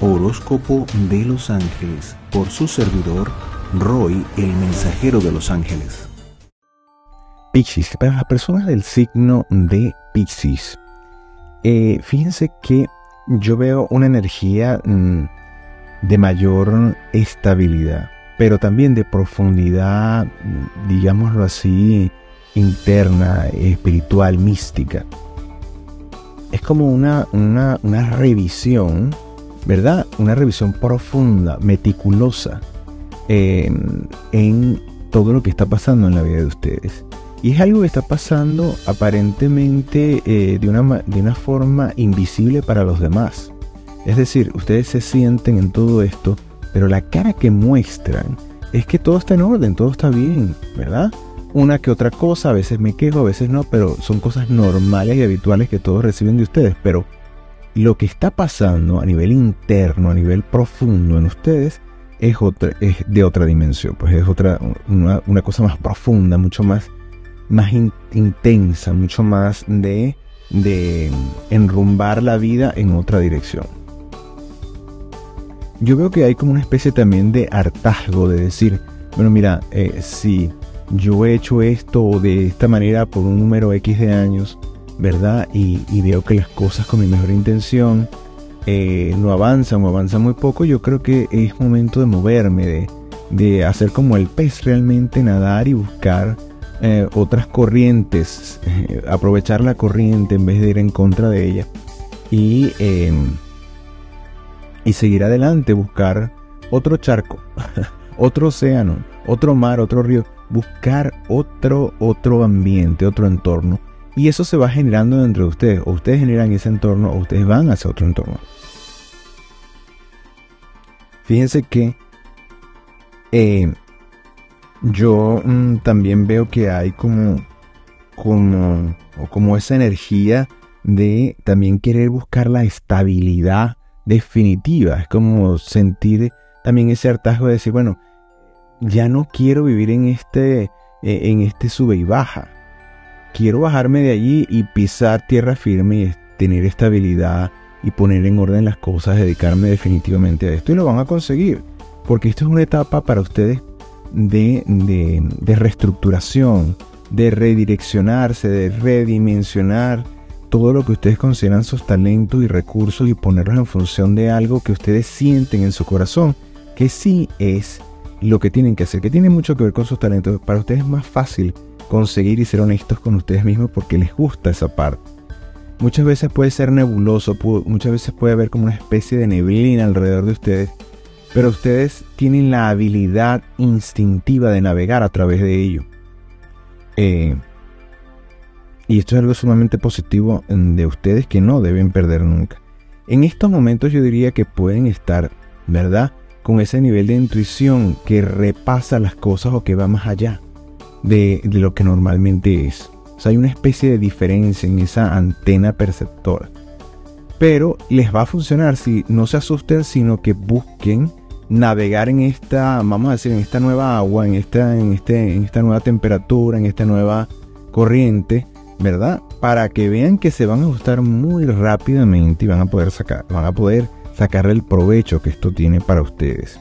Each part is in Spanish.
Horóscopo de los Ángeles por su servidor Roy, el mensajero de los ángeles. Piscis, para las personas del signo de Piscis, eh, fíjense que yo veo una energía mm, de mayor estabilidad, pero también de profundidad, digámoslo así, interna, espiritual, mística. Es como una, una revisión ¿verdad? Una revisión profunda, meticulosa en todo lo que está pasando en la vida de ustedes. Y es algo que está pasando aparentemente eh, de, una, de una forma invisible para los demás. Es decir, ustedes se sienten en todo esto, pero la cara que muestran es que todo está en orden, todo está bien, ¿verdad? Una que otra cosa, a veces me quejo, a veces no, pero son cosas normales y habituales que todos reciben de ustedes. Pero lo que está pasando a nivel interno, a nivel profundo en ustedes, es, de otra dimensión, pues es otra, una, cosa más profunda, mucho más, más intensa, mucho más de, de enrumbar la vida en otra dirección. Yo veo que hay como una especie también de hartazgo de decir, bueno, mira, eh, si yo he hecho esto de esta manera por un número X de años, ¿verdad? Y, veo que las cosas con mi mejor intención eh, no avanzan o avanzan muy poco, yo creo que es momento de moverme, de, hacer como el pez realmente, nadar y buscar eh, otras corrientes, eh, aprovechar la corriente en vez de ir en contra de ella. Y, y seguir adelante, buscar otro charco, otro océano, otro mar, otro río, buscar otro, otro ambiente, otro entorno y eso se va generando dentro de ustedes. O ustedes generan ese entorno o ustedes van hacia otro entorno. Fíjense que eh, yo mm, también veo que hay como, como, como esa energía de también querer buscar la estabilidad definitiva. Es como sentir también ese hartazgo de decir, bueno, ya no quiero vivir en este, eh, en este sube y baja quiero bajarme de allí y pisar tierra firme y tener estabilidad y poner en orden las cosas, dedicarme definitivamente a esto. Y lo van a conseguir, porque esto es una etapa para ustedes de, de, reestructuración, de redireccionarse, de redimensionar todo lo que ustedes consideran sus talentos y recursos y ponerlos en función de algo que ustedes sienten en su corazón, que sí es lo que tienen que hacer, que tiene mucho que ver con sus talentos. Para ustedes es más fácil conseguir y ser honestos con ustedes mismos porque les gusta esa parte. Muchas veces puede ser nebuloso, muchas veces puede haber como una especie de neblina alrededor de ustedes, pero ustedes tienen la habilidad instintiva de navegar a través de ello. Eh, y esto es algo sumamente positivo de ustedes que no deben perder nunca. En estos momentos yo diría que pueden estar, ¿verdad? Con ese nivel de intuición que repasa las cosas o que va más allá de, lo que normalmente es. O sea, hay una especie de diferencia en esa antena perceptora. Pero les va a funcionar si no se asusten, sino que busquen navegar en esta, vamos a decir, en esta nueva agua, en esta, en este, en esta nueva temperatura, en esta nueva corriente, ¿verdad? Para que vean que se van a ajustar muy rápidamente y van a poder sacar, van a poder sacar el provecho que esto tiene para ustedes.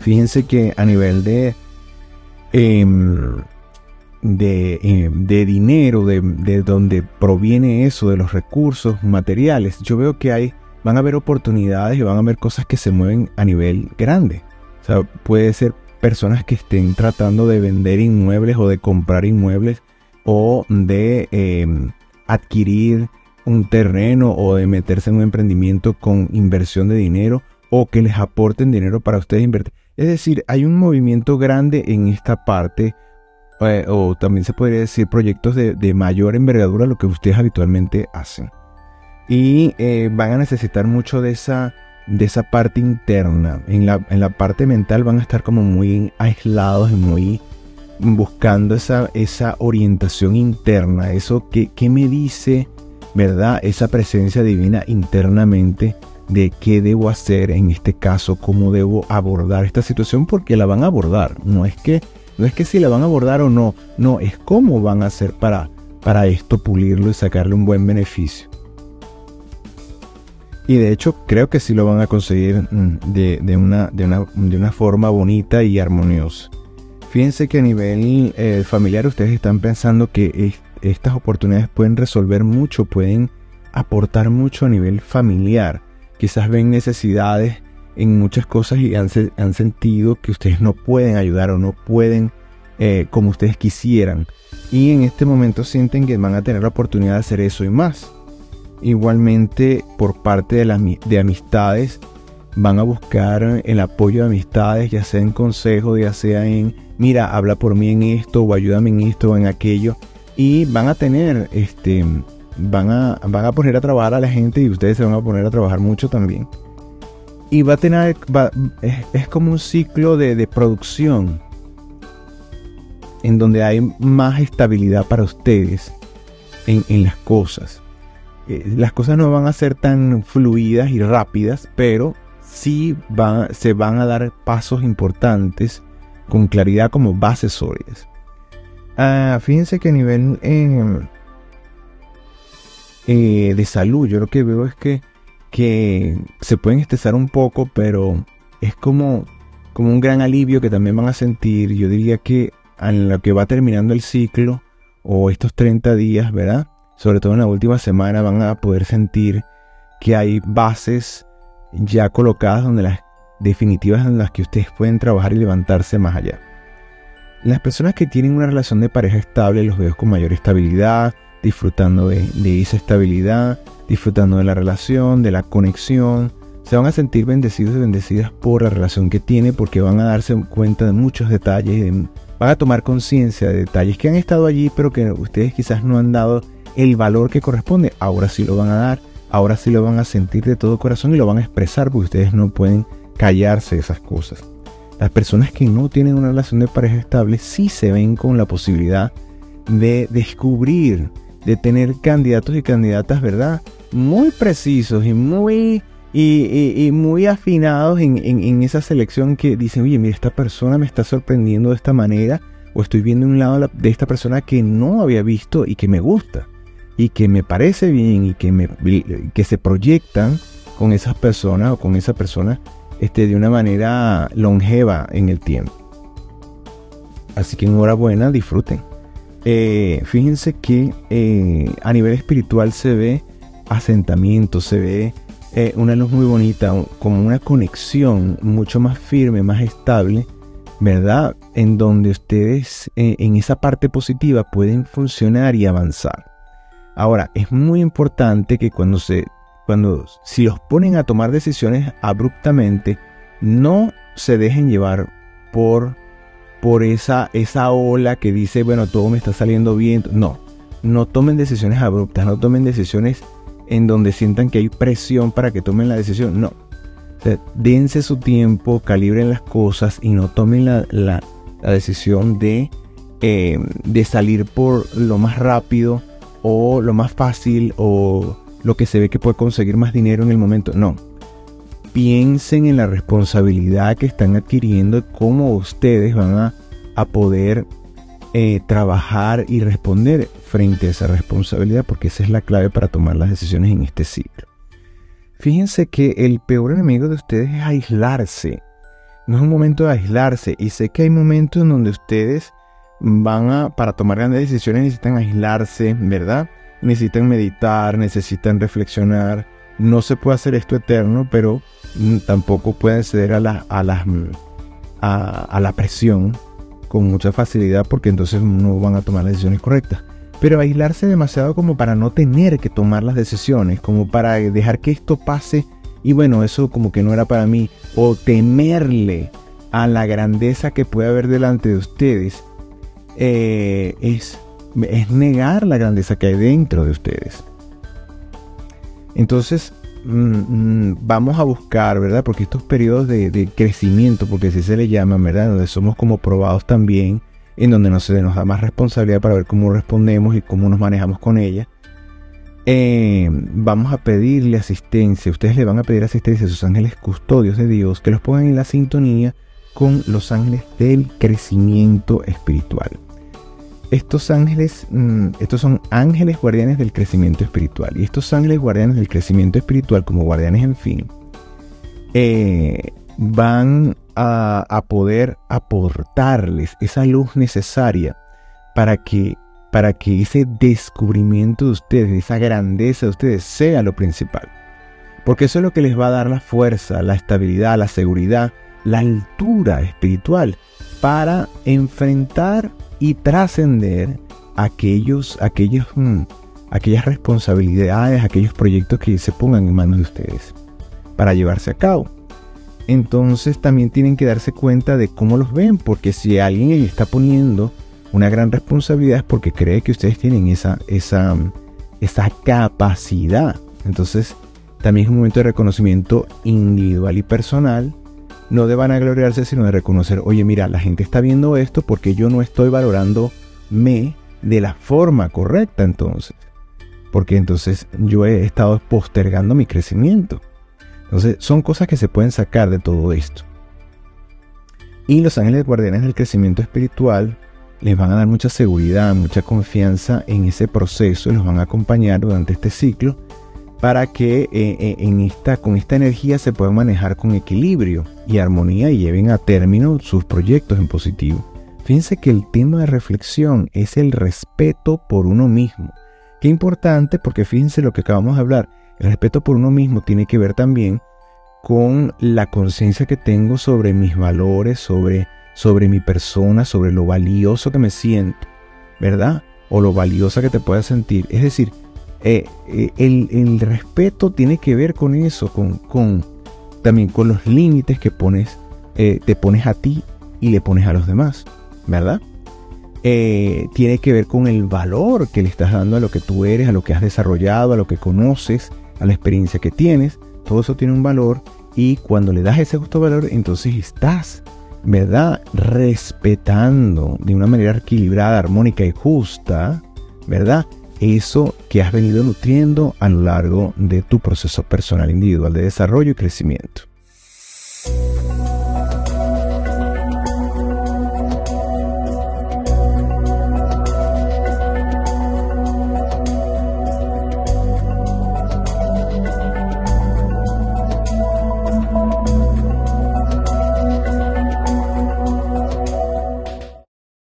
Fíjense que a nivel de Em, em, de, dinero, de, de, donde proviene eso, de los recursos materiales, yo veo que hay, van a haber oportunidades y van a haber cosas que se mueven a nivel grande. O sea, puede ser personas que estén tratando de vender inmuebles o de comprar inmuebles o de em, adquirir un terreno o de meterse en un emprendimiento con inversión de dinero o que les aporten dinero para ustedes invertir. Es decir, hay un movimiento grande en esta parte, eh, o también se podría decir proyectos de, mayor envergadura a lo que ustedes habitualmente hacen. Y eh, van a necesitar mucho de esa, de esa parte interna. En la, en la parte mental van a estar como muy aislados y muy buscando esa, esa orientación interna, eso que me dice, ¿verdad? Esa presencia divina internamente de qué debo hacer en este caso, cómo debo abordar esta situación, porque la van a abordar. No es que, no es que si la van a abordar o no, no, es cómo van a hacer para, para esto, pulirlo y sacarle un buen beneficio. Y de hecho creo que sí lo van a conseguir mm, de, una, de, una, forma bonita y armoniosa. Fíjense que a nivel eh, familiar ustedes están pensando que estas oportunidades pueden resolver mucho, pueden aportar mucho a nivel familiar. Quizás ven necesidades en muchas cosas y han, sentido que ustedes no pueden ayudar o no pueden eh, como ustedes quisieran. Y en este momento sienten que van a tener la oportunidad de hacer eso y más. Igualmente por parte de, de amistades van a buscar el apoyo de amistades, ya sea en consejo, ya sea en, mira, habla por mí en esto, o ayúdame en esto o en aquello. Y van a tener, este, van a, van a poner a trabajar a la gente y ustedes se van a poner a trabajar mucho también. Y va a tener, es, como un ciclo de, producción en donde hay más estabilidad para ustedes en, en las cosas. Eh, las cosas no van a ser tan fluidas y rápidas, pero sí se van a dar pasos importantes con claridad como bases sólidas. Ah, fíjense que a nivel em, eh, de salud, yo lo que veo es que, que se pueden estresar un poco, pero es como, como un gran alivio que también van a sentir. Yo diría que en lo que va terminando el ciclo o estos 30 días, ¿verdad? sobre todo en la última semana, van a poder sentir que hay bases ya colocadas donde las definitivas en las que ustedes pueden trabajar y levantarse más allá. Las personas que tienen una relación de pareja estable los veo con mayor estabilidad, disfrutando de, esa estabilidad, disfrutando de la relación, de la conexión. Se van a sentir bendecidos y bendecidas por la relación que tiene porque van a darse cuenta de muchos detalles, van a tomar conciencia de detalles que han estado allí pero que ustedes quizás no han dado el valor que corresponde. Ahora sí lo van a dar, ahora sí lo van a sentir de todo corazón y lo van a expresar porque ustedes no pueden callarse esas cosas. Las personas que no tienen una relación de pareja estable sí se ven con la posibilidad de descubrir, de tener candidatos y candidatas, ¿verdad? Muy precisos y muy, y, muy afinados en, en, esa selección que dicen, oye, mira, esta persona me está sorprendiendo de esta manera, o estoy viendo un lado de esta persona que no había visto y que me gusta y que me parece bien y que, me, que se proyectan con esas personas o con esa persona este, de una manera longeva en el tiempo. Así que enhorabuena, disfruten. Eh, fíjense que eh, a nivel espiritual se ve asentamiento, se ve eh, una luz muy bonita, como una conexión mucho más firme, más estable, ¿verdad? En donde ustedes en esa parte positiva pueden funcionar y avanzar. Ahora, es muy importante que cuando se, cuando, si los ponen a tomar decisiones abruptamente, no se dejen llevar por, por esa, esa ola que dice, bueno, todo me está saliendo bien. No, no tomen decisiones abruptas, no tomen decisiones en donde sientan que hay presión para que tomen la decisión. No. dense su tiempo, calibren las cosas y no tomen la, decisión de, eh, de salir por lo más rápido o lo más fácil o lo que se ve que puede conseguir más dinero en el momento. No. Piensen en la responsabilidad que están adquiriendo, cómo ustedes van a, poder eh, trabajar y responder frente a esa responsabilidad, porque esa es la clave para tomar las decisiones en este ciclo. Fíjense que el peor enemigo de ustedes es aislarse. No es un momento de aislarse. Y sé que hay momentos en donde ustedes van a, para tomar grandes decisiones necesitan aislarse, ¿verdad? Necesitan meditar, necesitan reflexionar. No se puede hacer esto eterno, pero mm, tampoco pueden ceder a la, a, mm, a, la presión con mucha facilidad porque entonces no van a tomar las decisiones correctas. Pero aislarse demasiado como para no tener que tomar las decisiones, como para dejar que esto pase y bueno, eso como que no era para mí, o temerle a la grandeza que puede haber delante de ustedes eh, es, es negar la grandeza que hay dentro de ustedes. Entonces, mm, mm, vamos a buscar, ¿verdad? Porque estos periodos de, crecimiento, porque así se le llama, ¿verdad? Donde somos como probados también, en donde no se nos da más responsabilidad para ver cómo respondemos y cómo nos manejamos con ella. Eh, vamos a pedirle asistencia, ustedes le van a pedir asistencia a sus ángeles custodios de Dios, que los pongan en la sintonía con los ángeles del crecimiento espiritual. Estos ángeles, mm, estos son ángeles guardianes del crecimiento espiritual. Y estos ángeles guardianes del crecimiento espiritual, como guardianes en fin, eh, van a, a, poder aportarles esa luz necesaria para que, para que ese descubrimiento de ustedes, esa grandeza de ustedes, sea lo principal. Porque eso es lo que les va a dar la fuerza, la estabilidad, la seguridad, la altura espiritual para enfrentar y trascender aquellos, aquellos, mm, aquellas responsabilidades, aquellos proyectos que se pongan en manos de ustedes para llevarse a cabo. Entonces también tienen que darse cuenta de cómo los ven, porque si alguien está poniendo una gran responsabilidad es porque cree que ustedes tienen esa, esa, esa capacidad. Entonces también es un momento de reconocimiento individual y personal no de vanagloriarse, sino de reconocer, oye, mira, la gente está viendo esto porque yo no estoy valorando me de la forma correcta entonces. Porque entonces yo he estado postergando mi crecimiento. Entonces son cosas que se pueden sacar de todo esto. Y los ángeles guardianes del crecimiento espiritual les van a dar mucha seguridad, mucha confianza en ese proceso y los van a acompañar durante este ciclo para que eh, eh, en esta, con esta energía se puedan manejar con equilibrio y armonía y lleven a término sus proyectos en positivo. Fíjense que el tema de reflexión es el respeto por uno mismo. Qué importante porque fíjense lo que acabamos de hablar. El respeto por uno mismo tiene que ver también con la conciencia que tengo sobre mis valores, sobre, sobre mi persona, sobre lo valioso que me siento, ¿verdad? O lo valiosa que te puedas sentir. Es decir, eh, eh, el, respeto tiene que ver con eso, con, también con los límites que pones, eh, te pones a ti y le pones a los demás, ¿verdad? tiene que ver con el valor que le estás dando a lo que tú eres, a lo que has desarrollado, a lo que conoces, a la experiencia que tienes. Todo eso tiene un valor y cuando le das ese justo valor, entonces estás, ¿verdad? Respetando de una manera equilibrada, armónica y justa, ¿verdad? Eso que has venido nutriendo a lo largo de tu proceso personal individual de desarrollo y crecimiento.